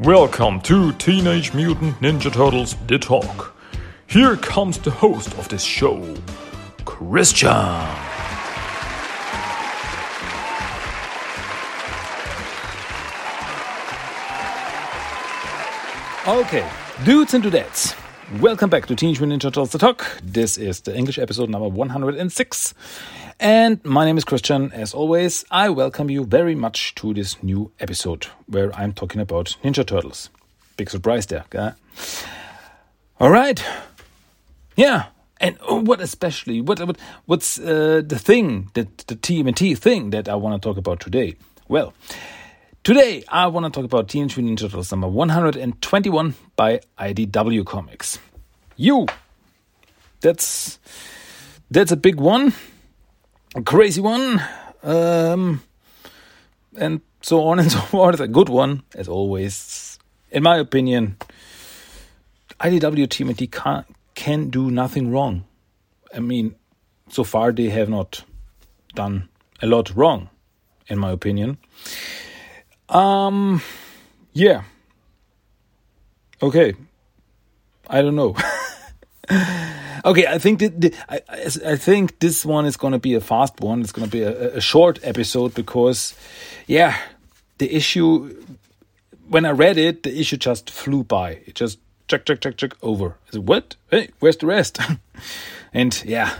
Welcome to Teenage Mutant Ninja Turtles The Talk. Here comes the host of this show, Christian. Okay, dudes and dudettes, welcome back to Teenage Mutant Ninja Turtles The Talk. This is the English episode number 106. And my name is Christian. As always, I welcome you very much to this new episode where I'm talking about Ninja Turtles. Big surprise there, guy. All right. Yeah. And what especially, what, what what's uh, the thing, that the TMNT thing that I want to talk about today? Well, Today, I want to talk about Teenage Mutant Ninja Turtles number 121 by IDW Comics. You! That's that's a big one, crazy one, um, and so on and so forth. A good one, as always. In my opinion, IDW TMNT can, can do nothing wrong. I mean, so far they have not done a lot wrong, in my opinion. Um, yeah. Okay. I don't know. okay, I think that the, I, I think this one is going to be a fast one. It's going to be a, a short episode because, yeah, the issue. When I read it, the issue just flew by. It just check, check, check, check over. I said, what? Hey, where's the rest? and yeah,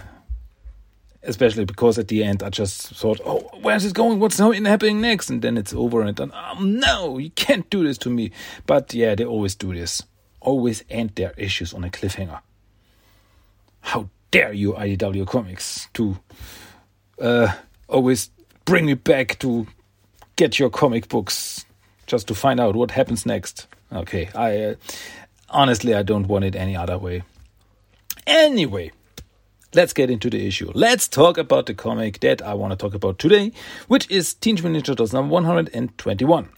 especially because at the end I just thought, oh, where's it going? What's happening next? And then it's over and done. Oh, no, you can't do this to me. But yeah, they always do this. Always end their issues on a cliffhanger. How dare you, IDW Comics, to uh, always bring me back to get your comic books just to find out what happens next. Okay, I uh, honestly I don't want it any other way. Anyway, let's get into the issue. Let's talk about the comic that I want to talk about today, which is Teenage Mutant Ninja Turtles number 121.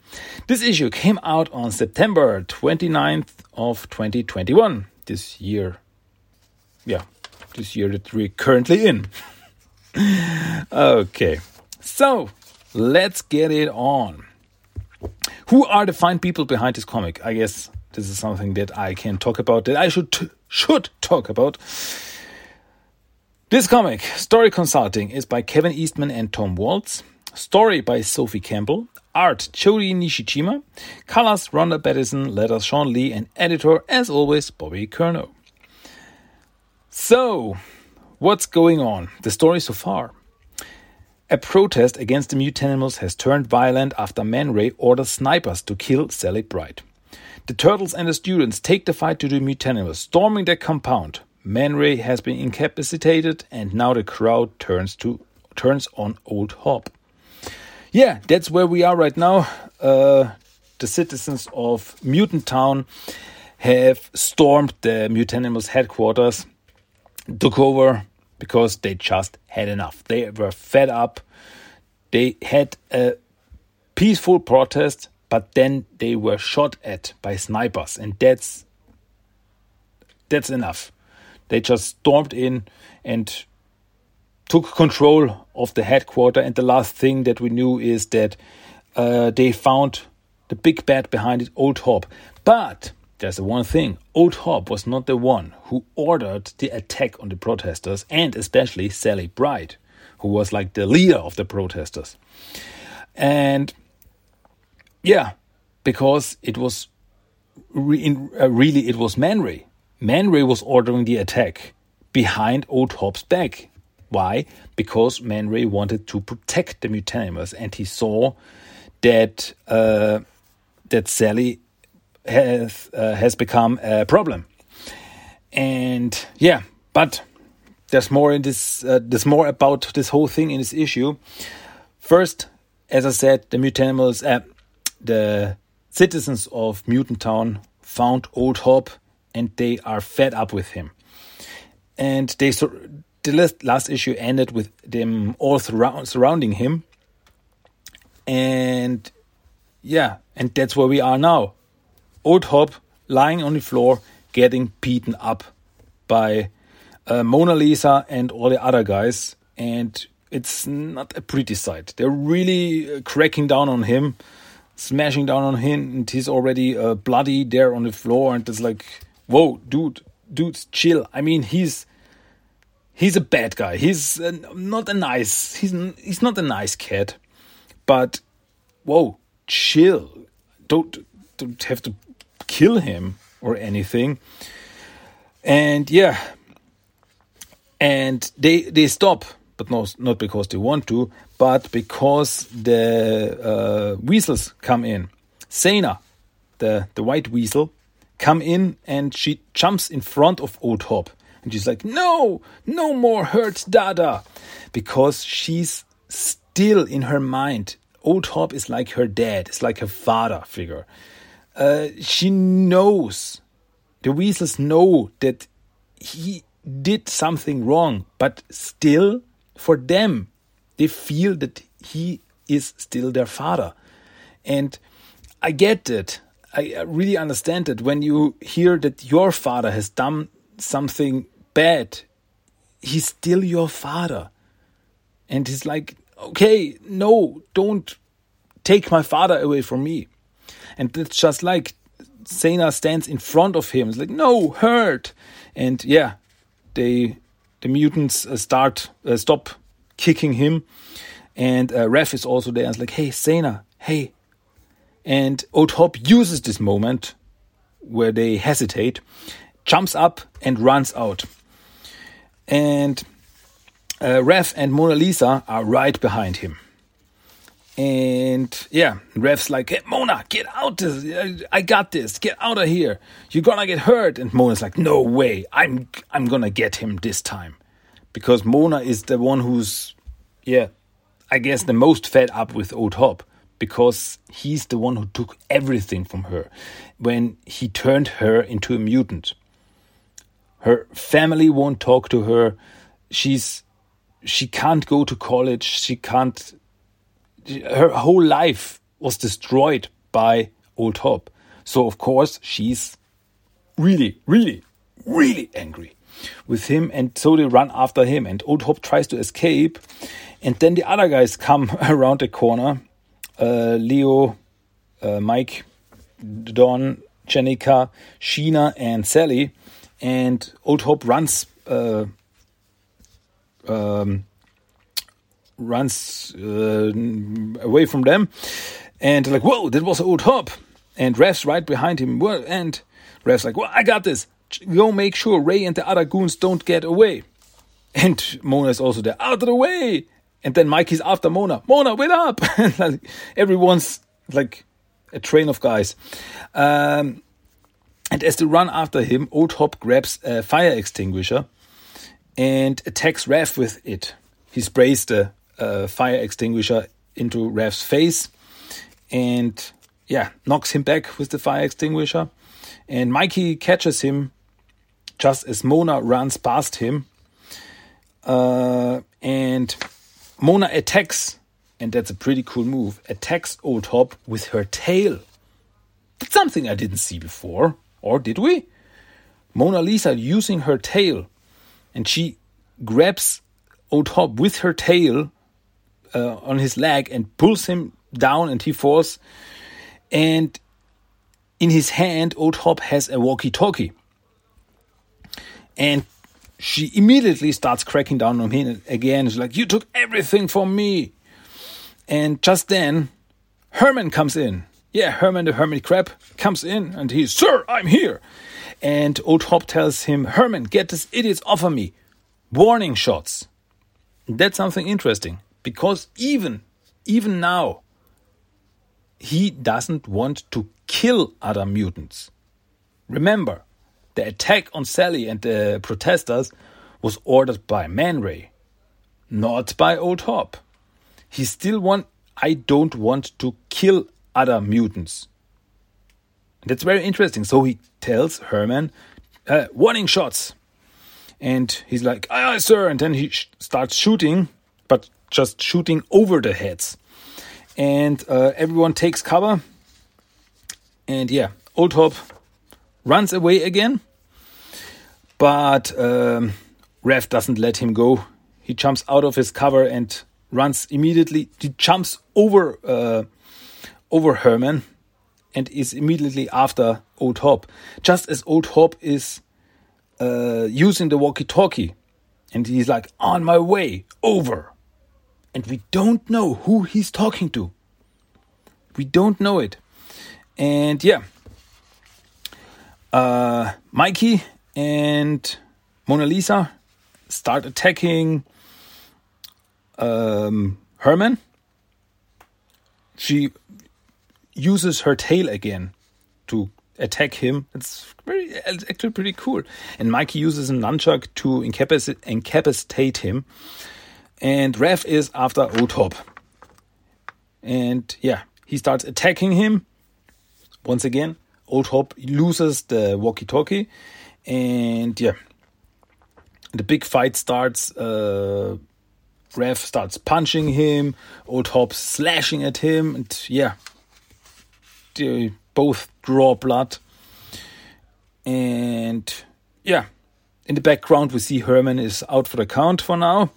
This issue came out on September 29th of 2021. This year, yeah, this year that we're currently in. okay, so let's get it on. Who are the fine people behind this comic? I guess this is something that I can talk about, that I should should talk about. This comic, Story Consulting, is by Kevin Eastman and Tom Waltz. Story by Sophie Campbell. Art Jodi Nishijima. Colors Ronda Pattison. Letters Shawn Lee. And editor, as always, Bobby Curnow. So, what's going on? The story so far. A protest against the mutanimals has turned violent after Man Ray orders snipers to kill Sally Bright. The turtles and the students take the fight to the mutanimals, storming their compound. Man Ray has been incapacitated, and now the crowd turns to turns on Old Hob. Yeah, that's where we are right now. Uh, the citizens of Mutant Town have stormed the Mutanimals headquarters, took over because they just had enough. They were fed up. They had a peaceful protest, but then they were shot at by snipers, and that's that's enough. They just stormed in and took control of the headquarters. And the last thing that we knew is that uh, they found the big bad behind it, Old Hob. But there's the one thing Old Hob was not the one who ordered the attack on the protesters, and especially Sally Bright, who was like the leader of the protesters. And yeah, because it was re in, uh, really it was Man Ray Man Ray was ordering the attack behind Old Hob's back. Why? Because Man Ray wanted to protect the mutanimals, and he saw that uh, that Sally has uh, has become a problem. And yeah, but there's more in this. Uh, there's more about this whole thing in this issue. First, as I said, the mutanimals, uh, the citizens of Mutant Town found Old Hob and they are fed up with him. And they the last, last issue ended with them all surround, surrounding him. And yeah, and that's where we are now. Old Hob lying on the floor, getting beaten up by uh, Mona Lisa and all the other guys. And it's not a pretty sight. They're really uh, cracking down on him. smashing down on him, and he's already uh, bloody there on the floor, and it's like, whoa, dude, dude, chill. I mean, he's he's a bad guy. He's uh, not a nice. He's he's not a nice cat, but whoa, chill. Don't don't have to kill him or anything. And yeah, and they they stop, but not not because they want to, but because the uh, weasels come in. Sena, the the white weasel, come in and she jumps in front of Old Hob. And she's like, no, no more hurt Dada. Because she's still in her mind. Old Hob is like her dad, it's like her father figure. Uh, she knows, the weasels know that he did something wrong, but still, for them, they feel that he is still their father. And I get it. I really understand that when you hear that your father has done something bad, he's still your father. And he's like, okay, no, don't take my father away from me. And it's just like Sena stands in front of him. It's like, no, hurt. And yeah, they the mutants uh, start uh, stop kicking him. And uh, Raph is also there. It's like, hey, Sena, hey. And Old Hob uses this moment where they hesitate, jumps up and runs out. And uh, Raph and Mona Lisa are right behind him. And yeah, Raph's like, hey, Mona, get out! This. Uh, I got this. Get out of here. You're gonna get hurt. And Mona's like, no way. I'm I'm gonna get him this time, because Mona is the one who's, yeah, I guess the most fed up with Old Hob because he's the one who took everything from her when he turned her into a mutant. Her family won't talk to her. She's she can't go to college. She can't. Her whole life was destroyed by Old Hob. So of course she's really, really, really angry with him, and so they run after him. And Old Hob tries to escape, and then the other guys come around the corner. Uh, Leo, uh, Mike, Don, Jennika, Sheena, and Sally and Old Hob runs uh, um, runs uh, away from them, and like, whoa, that was Old Hob, and Raph's right behind him, and Raph's like, well, I got this. Go make sure Ray and the other goons don't get away. And Mona is also there, out of the way. And then Mikey's after Mona. Mona, wait up! everyone's like a train of guys. Um, and as they run after him, Old Hob grabs a fire extinguisher and attacks Raph with it. He sprays the fire extinguisher into Raph's face and, yeah, knocks him back with the fire extinguisher. And Mikey catches him just as Mona runs past him. Uh, and Mona attacks, and that's a pretty cool move, attacks Old Hob with her tail. That's something I didn't see before. Or did we? Mona Lisa using her tail and she grabs Old Hob with her tail uh, on his leg and pulls him down and he falls. And in his hand, Old Hob has a walkie talkie. And she immediately starts cracking down on him again. She's like, You took everything from me. And just then, Herman comes in yeah, Herman the Hermit Crab comes in and he's, Sir, I'm here. And Old Hob tells him, Herman, get this idiot off of me. Warning shots. That's something interesting because even, even now, he doesn't want to kill other mutants. Remember, the attack on Sally and the protesters was ordered by Man Ray, not by Old Hob. He still want I don't want to kill other mutants. That's very interesting. So he tells Herman, uh, warning shots. And he's like, aye, aye, sir. And then he sh starts shooting, but just shooting over the heads. And uh, everyone takes cover. And yeah, Old Hob runs away again. But um, Raph doesn't let him go. He jumps out of his cover and runs immediately. He jumps over uh, over Herman and is immediately after Old Hob, just as Old Hob is uh, using the walkie talkie. And he's like, on my way, over. And we don't know who he's talking to. We don't know it. And yeah, uh, Mikey and Mona Lisa start attacking um, Herman. She uses her tail again to attack him. It's very it's actually pretty cool. And Mikey uses a nunchuck to incapacitate, incapacitate him. And Raph is after Old Hob. And yeah, he starts attacking him. Once again, Old Hob loses the walkie-talkie. And yeah, the big fight starts. Uh, Raph starts punching him. Old Hob slashing at him. And yeah, they both draw blood. And yeah, in the background, we see Herman is out for the count for now.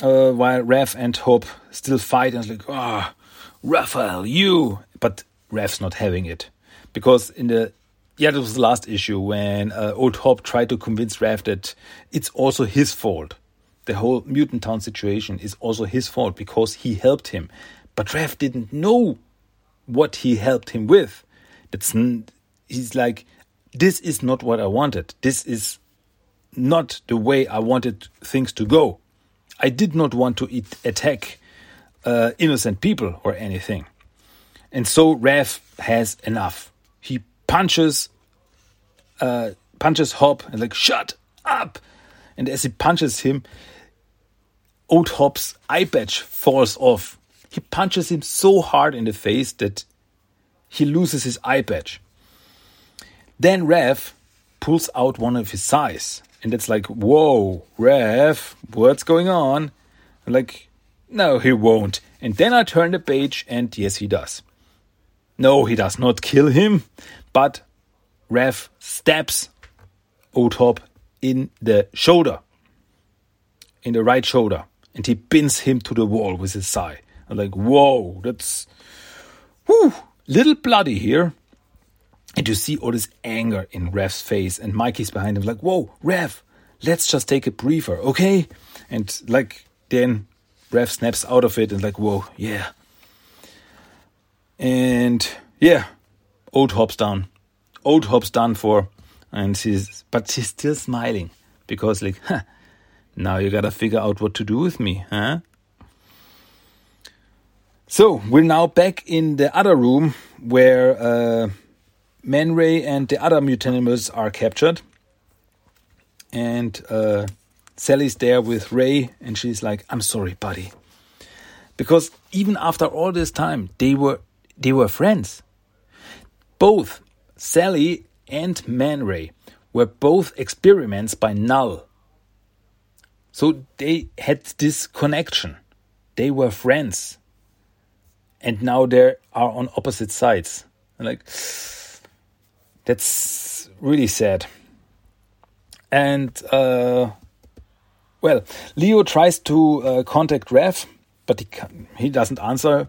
Uh, while Raph and Hob still fight, and like, ah, oh, Raphael, you. But Raph's not having it. Because in the yeah, that was the last issue when uh, Old Hob tried to convince Raph that it's also his fault. The whole Mutant Town situation is also his fault because he helped him. But Raph didn't know what he helped him with. That's he's like, this is not what I wanted. This is not the way I wanted things to go. I did not want to eat, attack uh, innocent people or anything. And so Raph has enough. He punches, uh, punches Hob and like shut up. And as he punches him, Old Hob's eye patch falls off he punches him so hard in the face that he loses his eye patch. Then Raph pulls out one of his sais, and it's like, whoa, Raph, what's going on? I'm like, no, he won't. And then I turn the page, and yes, he does. No, he does not kill him, but Raph stabs Hob in the shoulder, in the right shoulder, and he pins him to the wall with his sai. I'm like, whoa, that's whew, little bloody here. And you see all this anger in Raph's face, and Mikey's behind him, like, whoa, Raph, let's just take a breather, okay? And like, then Raph snaps out of it and like, whoa, yeah. And yeah, old Hob's down. Old Hob's done for. And she's, but she's still smiling because, like, huh, now you gotta figure out what to do with me, huh? So we're now back in the other room where uh, Man Ray and the other mutanimals are captured, and uh, Sally's there with Ray, and she's like, "I'm sorry, buddy," because even after all this time, they were they were friends. Both Sally and Man Ray were both experiments by Null. So they had this connection. They were friends and now they are on opposite sides. Like that's really sad. And uh, well, Leo tries to uh, contact Raph, but he he doesn't answer.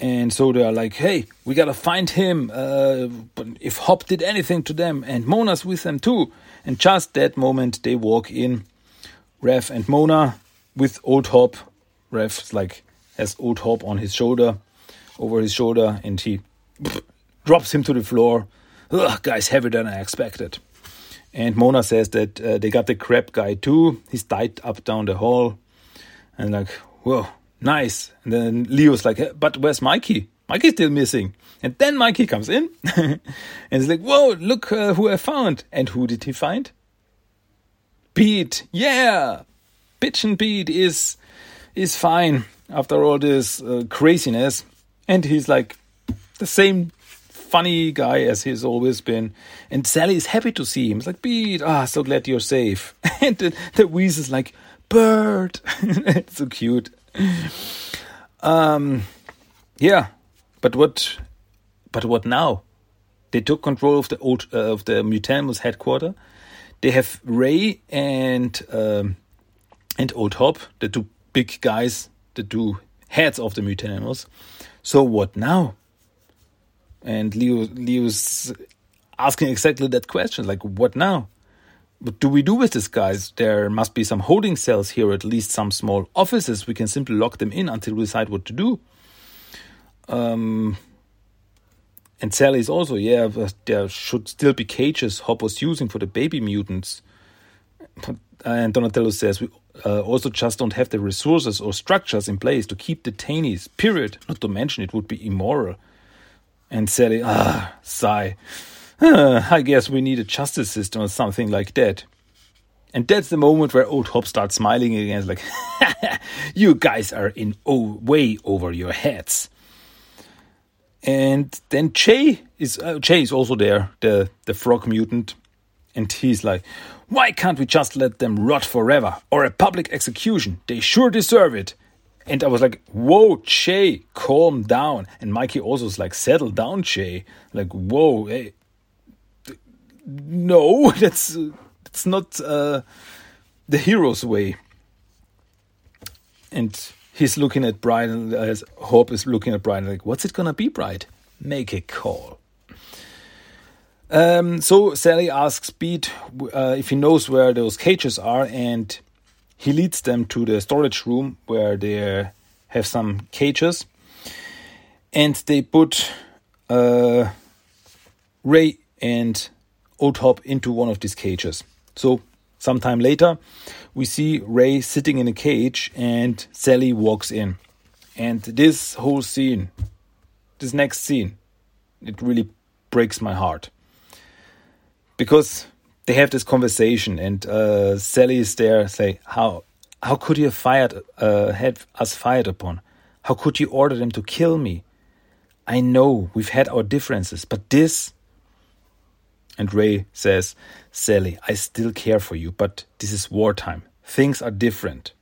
And so they are like, "Hey, we gotta find him. Uh, but if Hob did anything to them, and Mona's with them too." And just that moment, they walk in, Raph and Mona with Old Hob. Raph's like has Old Hob on his shoulder, over his shoulder and he drops him to the floor. Ugh, guy's heavier than I expected. And Mona says that uh, they got the crab guy too. He's tied up down the hall. And like, whoa, nice. And then Leo's like, but where's Mikey? Mikey's still missing. And then Mikey comes in and he's like, whoa, look uh, who I found. And who did he find? Pete. Yeah. Bitchin' Pete is, is fine after all this uh, craziness and he's like the same funny guy as he's always been. And Sally is happy to see him. It's like, Pete, ah, so glad you're safe. and the, the is like, Bird. it's so cute. Um, yeah, but what, but what now? They took control of the old uh, of the Mutanimals headquarters. They have Ray and um, and Old Hob, the two big guys, the two heads of the Mutanimals So what now? And Leo Leo's asking exactly that question, like what now? What do we do with these guys? There must be some holding cells here, at least some small offices. We can simply lock them in until we decide what to do. Um, and Sally is also, yeah, there should still be cages Hob was using for the baby mutants. And Donatello says we uh, also just don't have the resources or structures in place to keep detainees, period. Not to mention it would be immoral. And Sally, ah, sigh. I guess we need a justice system or something like that. And that's the moment where old Hob starts smiling again. It's like, you guys are in oh, way over your heads. And then Jay is uh, Jay is also there, the the frog mutant, and he's like, "Why can't we just let them rot forever or a public execution? They sure deserve it." And I was like, "Whoa, Jay, calm down." And Mikey also was like, "Settle down, Jay." Like, "Whoa, hey, no, that's that's not uh, the hero's way. And he's looking at Brian, as Hob is looking at Brian, like, what's it gonna be, Brian? Make a call. Um, so Sally asks Pete uh, if he knows where those cages are, and he leads them to the storage room where they have some cages, and they put uh, Ray and Old Hob into one of these cages. So, sometime later, we see Ray sitting in a cage and Sally walks in. And this whole scene, this next scene, it really breaks my heart. Because they have this conversation and uh, Sally is there say, How how could you have fired uh, have us fired upon? How could you order them to kill me? I know we've had our differences, but this and Ray says, Sally, I still care for you, but this is wartime. Things are different.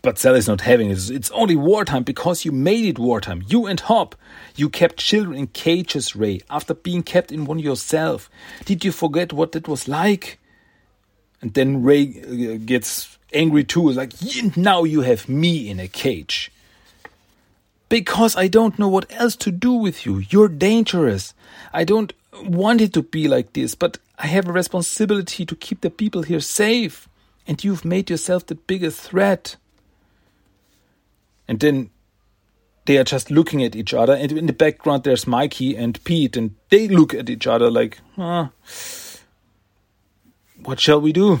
But Sally's not having it. It's only wartime because you made it wartime. You and Hob. You kept children in cages, Ray, after being kept in one yourself. Did you forget what that was like? And then Ray uh, gets angry too. It's Like, now you have me in a cage. Because I don't know what else to do with you. You're dangerous. I don't want it to be like this, but I have a responsibility to keep the people here safe, and you've made yourself the biggest threat. And then they are just looking at each other, and in the background there's Mikey and Pete, and they look at each other like, huh, what shall we do?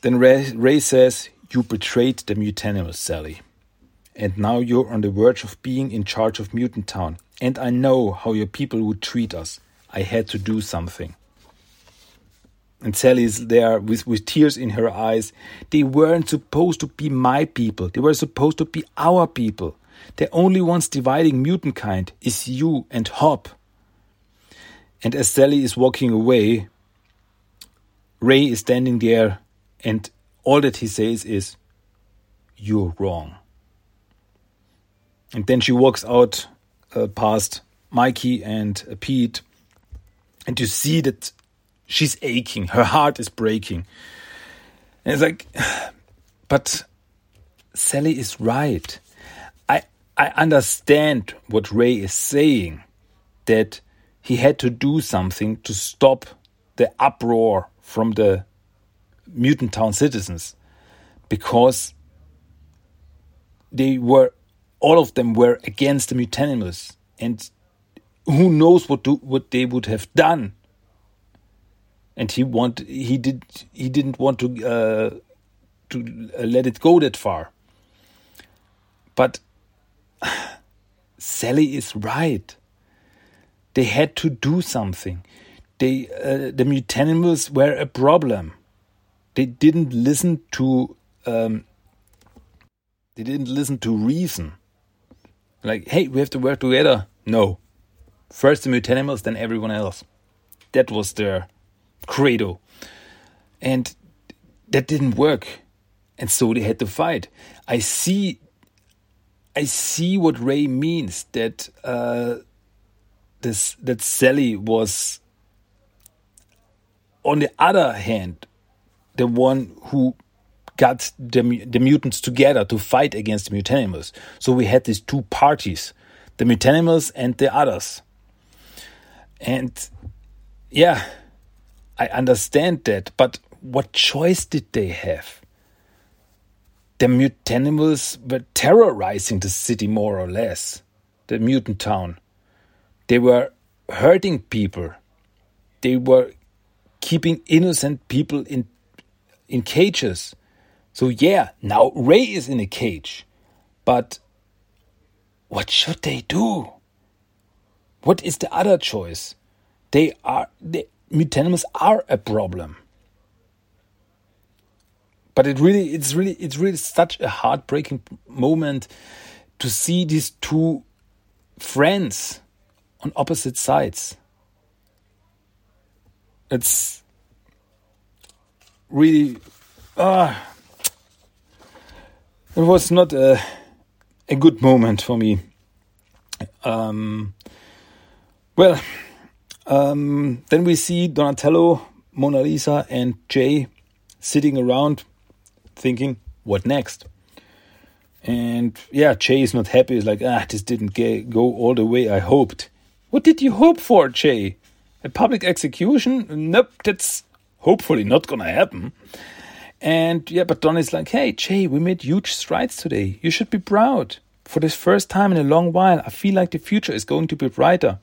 Then Ray, Ray says, You betrayed the Mutanimals, Sally. And now you're on the verge of being in charge of Mutant Town and I know how your people would treat us. I had to do something. And Sally's there with, with tears in her eyes. They weren't supposed to be my people. They were supposed to be our people. The only ones dividing mutant kind is you and Hob. And as Sally is walking away, Ray is standing there, and all that he says is, You're wrong. And then she walks out uh, past Mikey and uh, Pete, and you see that she's aching, her heart is breaking. And it's like, but Sally is right. I I understand what Ray is saying, that he had to do something to stop the uproar from the mutant town citizens because they were all of them were against the mutanimals, and who knows what do, what they would have done. And he want he did he didn't want to uh, to let it go that far. But Sally is right. They had to do something. They uh, the mutanimals were a problem. They didn't listen to um, they didn't listen to reason. Like, hey, we have to work together. No. First the mutanimals, then everyone else. That was their credo. And that didn't work. And so they had to fight. I see I see what Ray means that uh, this that Sally was on the other hand the one who got the, the mutants together to fight against the mutanimals. So we had these two parties, the mutanimals and the others. And yeah, I understand that, but what choice did they have? The mutanimals were terrorizing the city more or less, the mutant town. They were hurting people. They were keeping innocent people in in cages. So yeah, now Ray is in a cage. But what should they do? What is the other choice? They are the mutanimals are a problem. But it really it's really it's really such a heartbreaking moment to see these two friends on opposite sides. It's really uh, it was not a, a good moment for me. Um, well, um, then we see Donatello, Mona Lisa, and Jay sitting around thinking, what next? And yeah, Jay is not happy. He's like, ah, this didn't get, go all the way I hoped. What did you hope for, Jay? A public execution? Nope, that's hopefully not gonna happen. And yeah, but Don is like, hey, Jay, we made huge strides today. You should be proud. For the first time in a long while, I feel like the future is going to be brighter.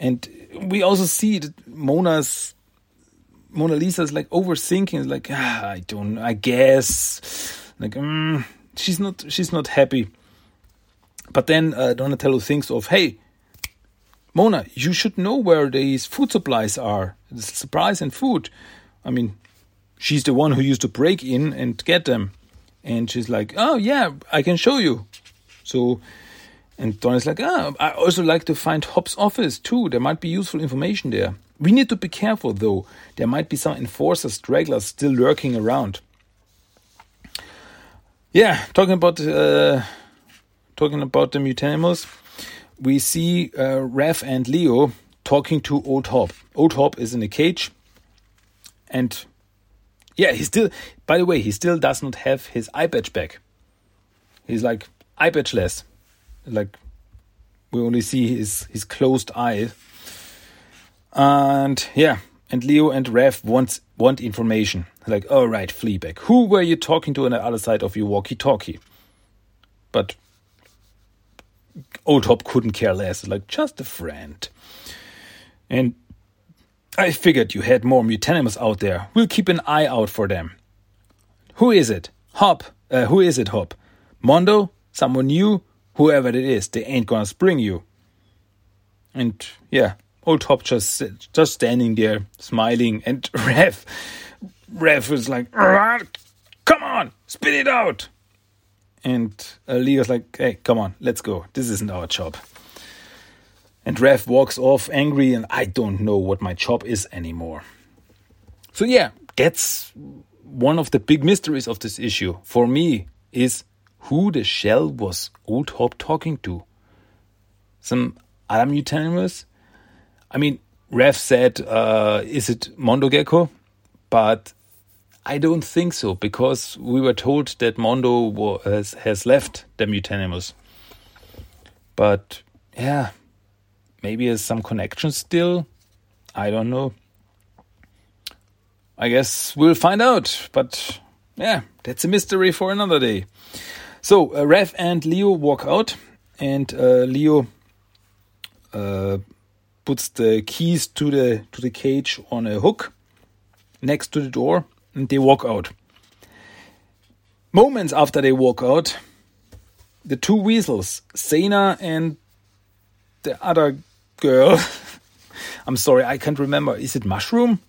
And we also see that Mona's Mona Lisa's like overthinking, like ah, I don't, I guess, like mm, she's not, she's not happy. But then uh, Donatello thinks of, hey, Mona, you should know where these food supplies are. The supplies and food. I mean, she's the one who used to break in and get them. And she's like, oh, yeah, I can show you. So, and Don is like, oh, I also like to find Hob's office too. There might be useful information there. We need to be careful though. There might be some enforcers, stragglers still lurking around. Yeah, talking about uh, talking about the mutanimals, we see uh, Raph and Leo talking to Old Hob. Old Hob is in a cage, and yeah, he still, by the way, he still does not have his eye patch back. He's like eye patchless. Like, we only see his, his closed eye. And yeah, and Leo and Raph want, want information. Like, all right, Fleabag, who were you talking to on the other side of your walkie talkie? But Old Hob couldn't care less. Like, just a friend. And I figured you had more mutanimals out there. We'll keep an eye out for them. Who is it? Hob. Uh, who is it, Hob? Mondo? Someone new? Whoever it is, they ain't gonna spring you. And yeah, old Hob just just standing there, smiling, and Raph, Raph is like, "Come on, spit it out!" And uh, Leo's like, "Hey, come on, let's go. This isn't our job." And Raph walks off angry, and I don't know what my job is anymore. So, yeah, that's one of the big mysteries of this issue for me is who the shell was Old Hob talking to? Some other mutanimals? I mean, Raph said, uh, is it Mondo Gecko? But I don't think so because we were told that Mondo was, has left the mutanimals. But yeah, maybe there's some connection still. I don't know. I guess we'll find out. But yeah, that's a mystery for another day. So uh, Raph and Leo walk out, and uh, Leo uh, puts the keys to the to the cage on a hook next to the door, and they walk out. Moments after they walk out, the two weasels, Zena and the other girl. I'm sorry, I can't remember. Is it mushroom?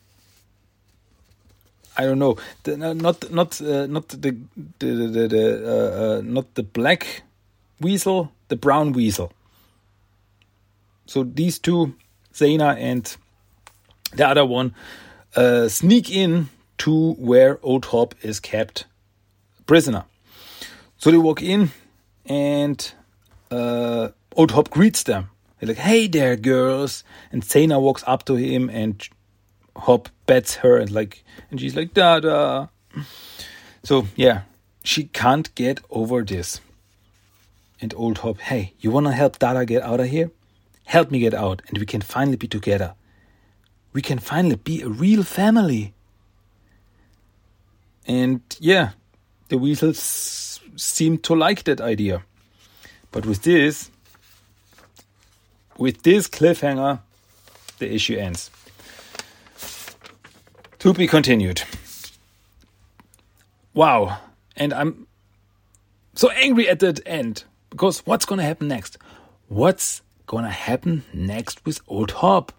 I don't know. The, not not uh, not the the the, the uh, uh, not the black weasel, the brown weasel. So these two, Zena and the other one, uh, sneak in to where Old Hob is kept prisoner. So they walk in, and uh, Old Hob greets them He's like, "Hey there, girls!" And Zena walks up to him, and Hob bets her, and like, and she's like, "Da da." So, yeah, she can't get over this. And old Hob, hey, you wanna help Dada get out of here? Help me get out, and we can finally be together. We can finally be a real family. And yeah, the weasels seem to like that idea. But with this, with this cliffhanger, the issue ends. To be continued. Wow. And I'm so angry at that end because what's going to happen next? What's going to happen next with Old Hob?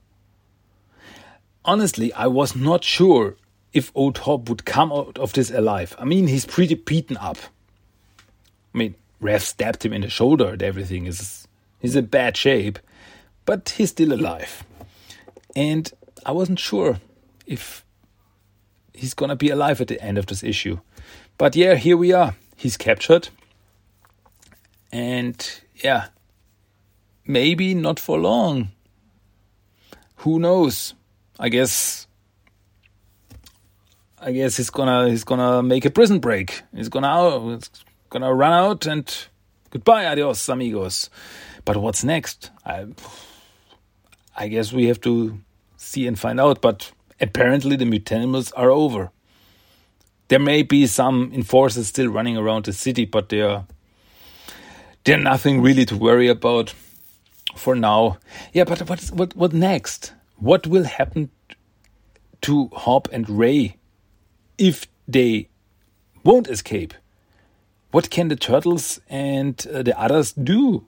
Honestly, I was not sure if Old Hob would come out of this alive. I mean, he's pretty beaten up. I mean, Raph stabbed him in the shoulder and everything. Is he's in bad shape, but he's still alive. And I wasn't sure if he's gonna be alive at the end of this issue. But yeah, here we are. He's captured. And yeah, maybe not for long. Who knows? I guess I guess he's gonna he's gonna make a prison break. He's gonna he's gonna run out and goodbye, adios, amigos. But what's next? I I guess we have to see and find out. But apparently, the mutanimals are over. There may be some enforcers still running around the city, but they're they're nothing really to worry about for now. Yeah, but what what what next? What will happen to Hob and Ray if they won't escape? What can the turtles and uh, the others do?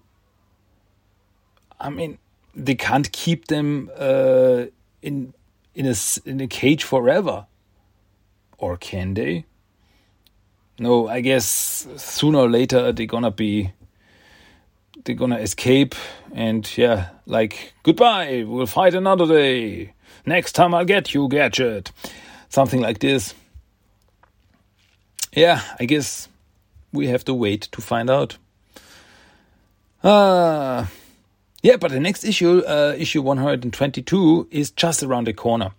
I mean, they can't keep them uh, in in a in a cage forever, or can they? No, I guess sooner or later they're gonna be they're gonna escape and yeah, like goodbye, we'll fight another day. Next time I'll get you, Gadget. Something like this. Yeah, I guess we have to wait to find out. Ah. Yeah, but the next issue, uh, issue 122, is just around the corner.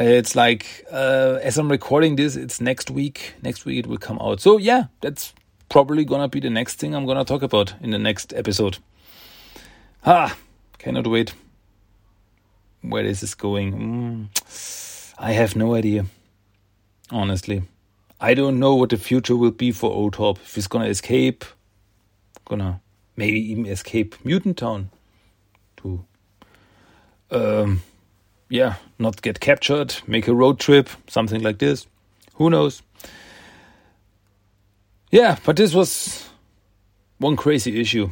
It's like, uh, as I'm recording this, it's next week. Next week it will come out. So, yeah, that's probably gonna be the next thing I'm gonna talk about in the next episode. Ah, cannot wait. Where is this going? Mm, I have no idea. Honestly, I don't know what the future will be for Old Hob. If he's gonna escape, gonna maybe even escape Mutant Town to, um, yeah, not get captured, make a road trip, something like this. Who knows? Yeah, but this was one crazy issue.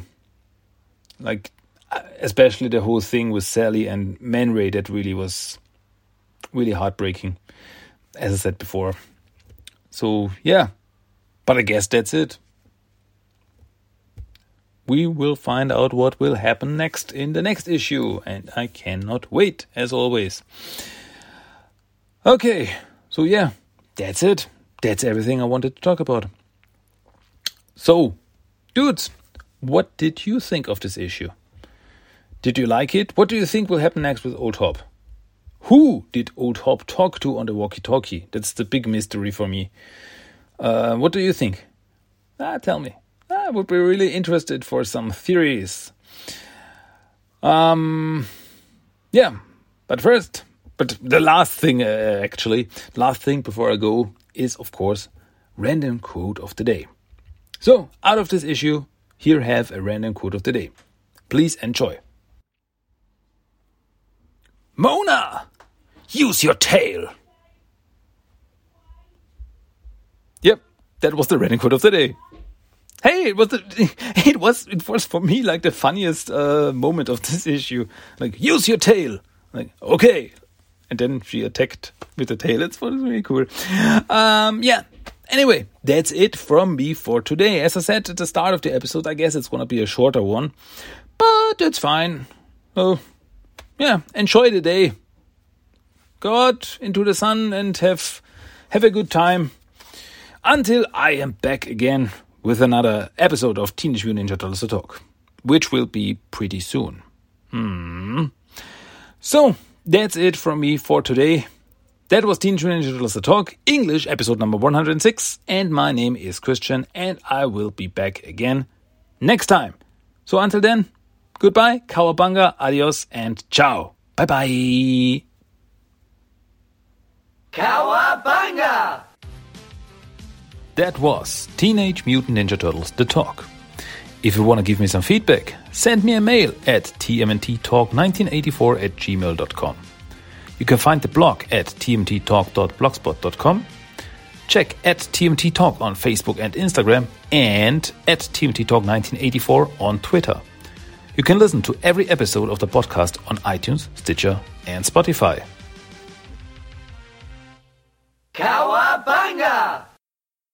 Like, especially the whole thing with Sally and Man Ray that really was really heartbreaking, as I said before. So, yeah, but I guess that's it we will find out what will happen next in the next issue, and I cannot wait, as always. Okay, so yeah, that's it. That's everything I wanted to talk about. So, dudes, what did you think of this issue? Did you like it? What do you think will happen next with Old Hob? Who did Old Hob talk to on the walkie talkie? That's the big mystery for me. Uh, what do you think? Ah, tell me. I would be really interested for some theories. Um, yeah, but first, but the last thing, uh, actually, last thing before I go is, of course, random quote of the day. So, out of this issue, here have a random quote of the day. Please enjoy. Mona, use your tail. Yep, that was the random quote of the day hey, it was the, it was it was for me like the funniest uh, moment of this issue. Like, use your tail. Like, okay, and then she attacked with the tail. It's really cool. Um, yeah. Anyway, that's it from me for today. As I said at the start of the episode, I guess it's gonna be a shorter one, but it's fine. Oh, yeah. Enjoy the day. Go out into the sun and have have a good time. Until I am back again with another episode of Teenage Mutant Ninja Turtles Talk, which will be pretty soon. Hmm. So, that's it from me for today. That was Teenage Mutant Ninja Turtles The Talk, English, episode number 106. And my name is Christian, and I will be back again next time. So until then, goodbye, cowabunga, adios, and ciao. Bye bye. Cowabunga! That was Teenage Mutant Ninja Turtles The Talk. If you want to give me some feedback, send me a mail at tmnttalk1984 at gmail.com. You can find the blog at tmnttalk.blogspot.com. Check at TMNT Talk on Facebook and Instagram and at TMNT Talk 1984 on Twitter. You can listen to every episode of the podcast on iTunes, Stitcher, and Spotify. Cowabunga!